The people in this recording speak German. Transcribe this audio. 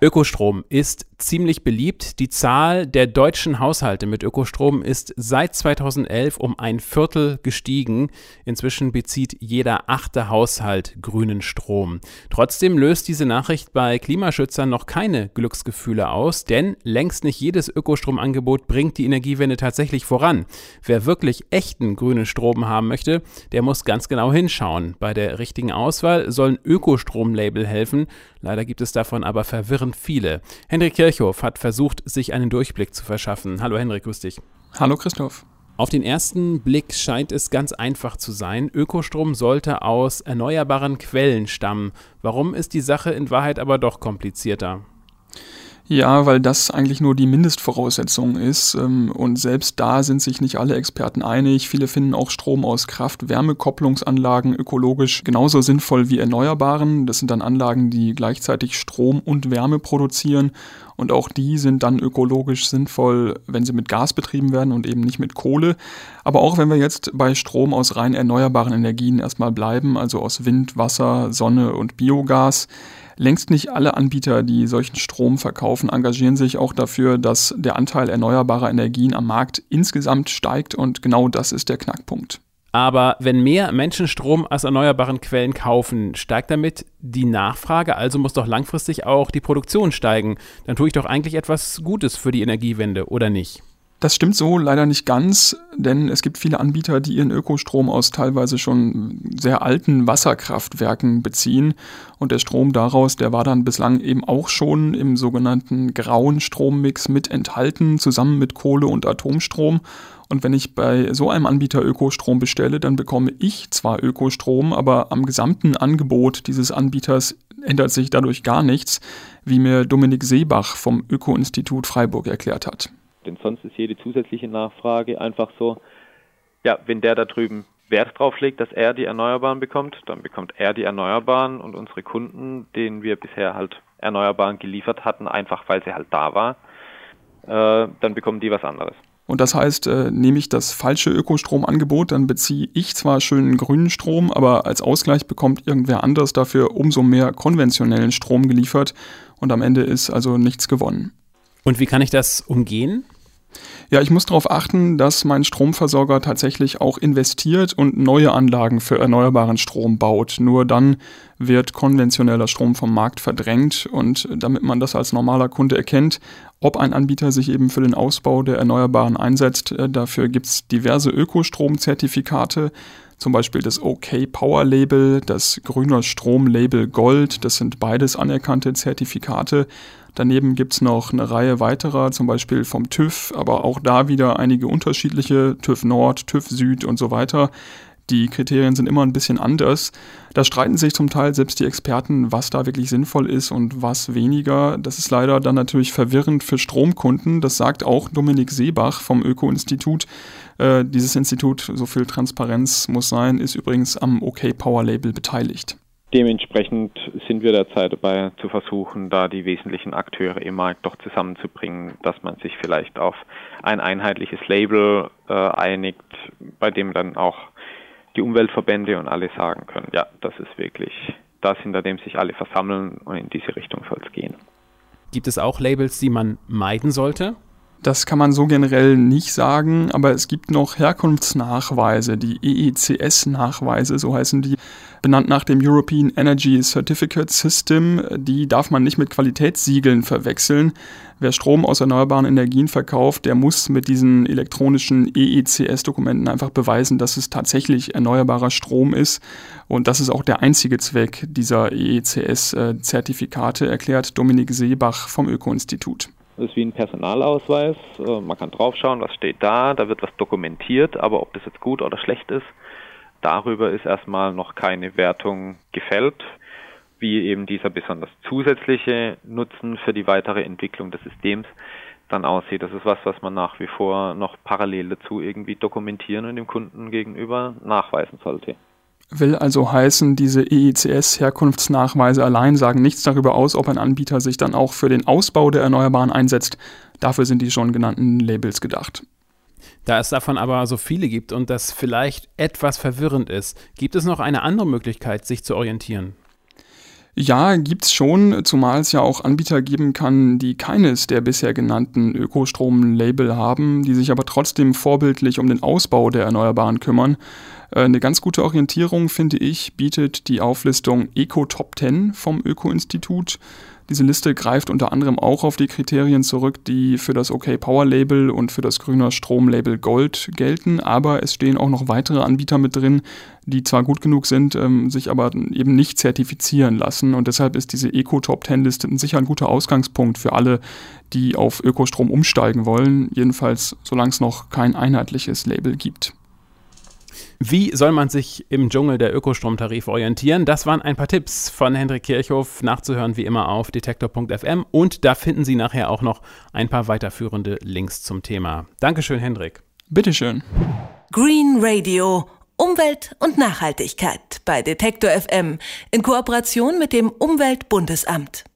Ökostrom ist ziemlich beliebt. Die Zahl der deutschen Haushalte mit Ökostrom ist seit 2011 um ein Viertel gestiegen. Inzwischen bezieht jeder achte Haushalt grünen Strom. Trotzdem löst diese Nachricht bei Klimaschützern noch keine Glücksgefühle aus, denn längst nicht jedes Ökostromangebot bringt die Energiewende tatsächlich voran. Wer wirklich echten grünen Strom haben möchte, der muss ganz genau hinschauen. Bei der richtigen Auswahl sollen Ökostrom-Label helfen. Leider gibt es davon aber verwirrend viele. Hendrik Kirchhoff hat versucht, sich einen Durchblick zu verschaffen. Hallo Hendrik, grüß dich. Hallo Christoph. Auf den ersten Blick scheint es ganz einfach zu sein. Ökostrom sollte aus erneuerbaren Quellen stammen. Warum ist die Sache in Wahrheit aber doch komplizierter? Ja, weil das eigentlich nur die Mindestvoraussetzung ist. Ähm, und selbst da sind sich nicht alle Experten einig. Viele finden auch Strom aus Kraft-Wärme-Kopplungsanlagen ökologisch genauso sinnvoll wie Erneuerbaren. Das sind dann Anlagen, die gleichzeitig Strom und Wärme produzieren. Und auch die sind dann ökologisch sinnvoll, wenn sie mit Gas betrieben werden und eben nicht mit Kohle. Aber auch wenn wir jetzt bei Strom aus rein erneuerbaren Energien erstmal bleiben, also aus Wind, Wasser, Sonne und Biogas, Längst nicht alle Anbieter, die solchen Strom verkaufen, engagieren sich auch dafür, dass der Anteil erneuerbarer Energien am Markt insgesamt steigt und genau das ist der Knackpunkt. Aber wenn mehr Menschen Strom aus erneuerbaren Quellen kaufen, steigt damit die Nachfrage, also muss doch langfristig auch die Produktion steigen. Dann tue ich doch eigentlich etwas Gutes für die Energiewende, oder nicht? Das stimmt so leider nicht ganz, denn es gibt viele Anbieter, die ihren Ökostrom aus teilweise schon sehr alten Wasserkraftwerken beziehen. Und der Strom daraus, der war dann bislang eben auch schon im sogenannten grauen Strommix mit enthalten, zusammen mit Kohle und Atomstrom. Und wenn ich bei so einem Anbieter Ökostrom bestelle, dann bekomme ich zwar Ökostrom, aber am gesamten Angebot dieses Anbieters ändert sich dadurch gar nichts, wie mir Dominik Seebach vom Öko-Institut Freiburg erklärt hat. Denn sonst ist jede zusätzliche Nachfrage einfach so, ja, wenn der da drüben Wert drauf legt, dass er die Erneuerbaren bekommt, dann bekommt er die Erneuerbaren und unsere Kunden, denen wir bisher halt Erneuerbaren geliefert hatten, einfach weil sie halt da war, äh, dann bekommen die was anderes. Und das heißt, äh, nehme ich das falsche Ökostromangebot, dann beziehe ich zwar schönen grünen Strom, aber als Ausgleich bekommt irgendwer anders dafür umso mehr konventionellen Strom geliefert und am Ende ist also nichts gewonnen. Und wie kann ich das umgehen? Ja, ich muss darauf achten, dass mein Stromversorger tatsächlich auch investiert und neue Anlagen für erneuerbaren Strom baut. Nur dann wird konventioneller Strom vom Markt verdrängt und damit man das als normaler Kunde erkennt, ob ein Anbieter sich eben für den Ausbau der Erneuerbaren einsetzt, äh, dafür gibt es diverse Ökostromzertifikate, zum Beispiel das OK Power Label, das Grüner Strom Label Gold, das sind beides anerkannte Zertifikate. Daneben gibt es noch eine Reihe weiterer, zum Beispiel vom TÜV, aber auch da wieder einige unterschiedliche, TÜV Nord, TÜV Süd und so weiter. Die Kriterien sind immer ein bisschen anders. Da streiten sich zum Teil selbst die Experten, was da wirklich sinnvoll ist und was weniger. Das ist leider dann natürlich verwirrend für Stromkunden. Das sagt auch Dominik Seebach vom Öko-Institut. Äh, dieses Institut, so viel Transparenz muss sein, ist übrigens am OK Power Label beteiligt. Dementsprechend sind wir derzeit dabei zu versuchen, da die wesentlichen Akteure im Markt doch zusammenzubringen, dass man sich vielleicht auf ein einheitliches Label äh, einigt, bei dem dann auch die Umweltverbände und alle sagen können, ja, das ist wirklich das, hinter dem sich alle versammeln und in diese Richtung soll es gehen. Gibt es auch Labels, die man meiden sollte? Das kann man so generell nicht sagen, aber es gibt noch Herkunftsnachweise, die EECS-Nachweise, so heißen die, benannt nach dem European Energy Certificate System. Die darf man nicht mit Qualitätssiegeln verwechseln. Wer Strom aus erneuerbaren Energien verkauft, der muss mit diesen elektronischen EECS-Dokumenten einfach beweisen, dass es tatsächlich erneuerbarer Strom ist. Und das ist auch der einzige Zweck dieser EECS-Zertifikate, erklärt Dominik Seebach vom Öko-Institut. Das ist wie ein Personalausweis. Äh, man kann draufschauen, was steht da. Da wird was dokumentiert, aber ob das jetzt gut oder schlecht ist, darüber ist erstmal noch keine Wertung gefällt. Wie eben dieser besonders zusätzliche Nutzen für die weitere Entwicklung des Systems dann aussieht. Das ist was, was man nach wie vor noch parallel dazu irgendwie dokumentieren und dem Kunden gegenüber nachweisen sollte. Will also heißen, diese EICS-Herkunftsnachweise allein sagen nichts darüber aus, ob ein Anbieter sich dann auch für den Ausbau der Erneuerbaren einsetzt. Dafür sind die schon genannten Labels gedacht. Da es davon aber so viele gibt und das vielleicht etwas verwirrend ist, gibt es noch eine andere Möglichkeit, sich zu orientieren? Ja, gibt's schon, zumal es ja auch Anbieter geben kann, die keines der bisher genannten Ökostrom-Label haben, die sich aber trotzdem vorbildlich um den Ausbau der Erneuerbaren kümmern. Äh, eine ganz gute Orientierung, finde ich, bietet die Auflistung Eco Top 10 vom Öko-Institut. Diese Liste greift unter anderem auch auf die Kriterien zurück, die für das OK Power Label und für das Grüner Strom Label Gold gelten, aber es stehen auch noch weitere Anbieter mit drin, die zwar gut genug sind, ähm, sich aber eben nicht zertifizieren lassen und deshalb ist diese Eco Top 10 Liste sicher ein guter Ausgangspunkt für alle, die auf Ökostrom umsteigen wollen, jedenfalls solange es noch kein einheitliches Label gibt. Wie soll man sich im Dschungel der Ökostromtarife orientieren? Das waren ein paar Tipps von Hendrik Kirchhoff, nachzuhören wie immer auf detektor.fm und da finden Sie nachher auch noch ein paar weiterführende Links zum Thema. Dankeschön, Hendrik. Bitteschön. Green Radio. Umwelt und Nachhaltigkeit bei Detektor FM in Kooperation mit dem Umweltbundesamt.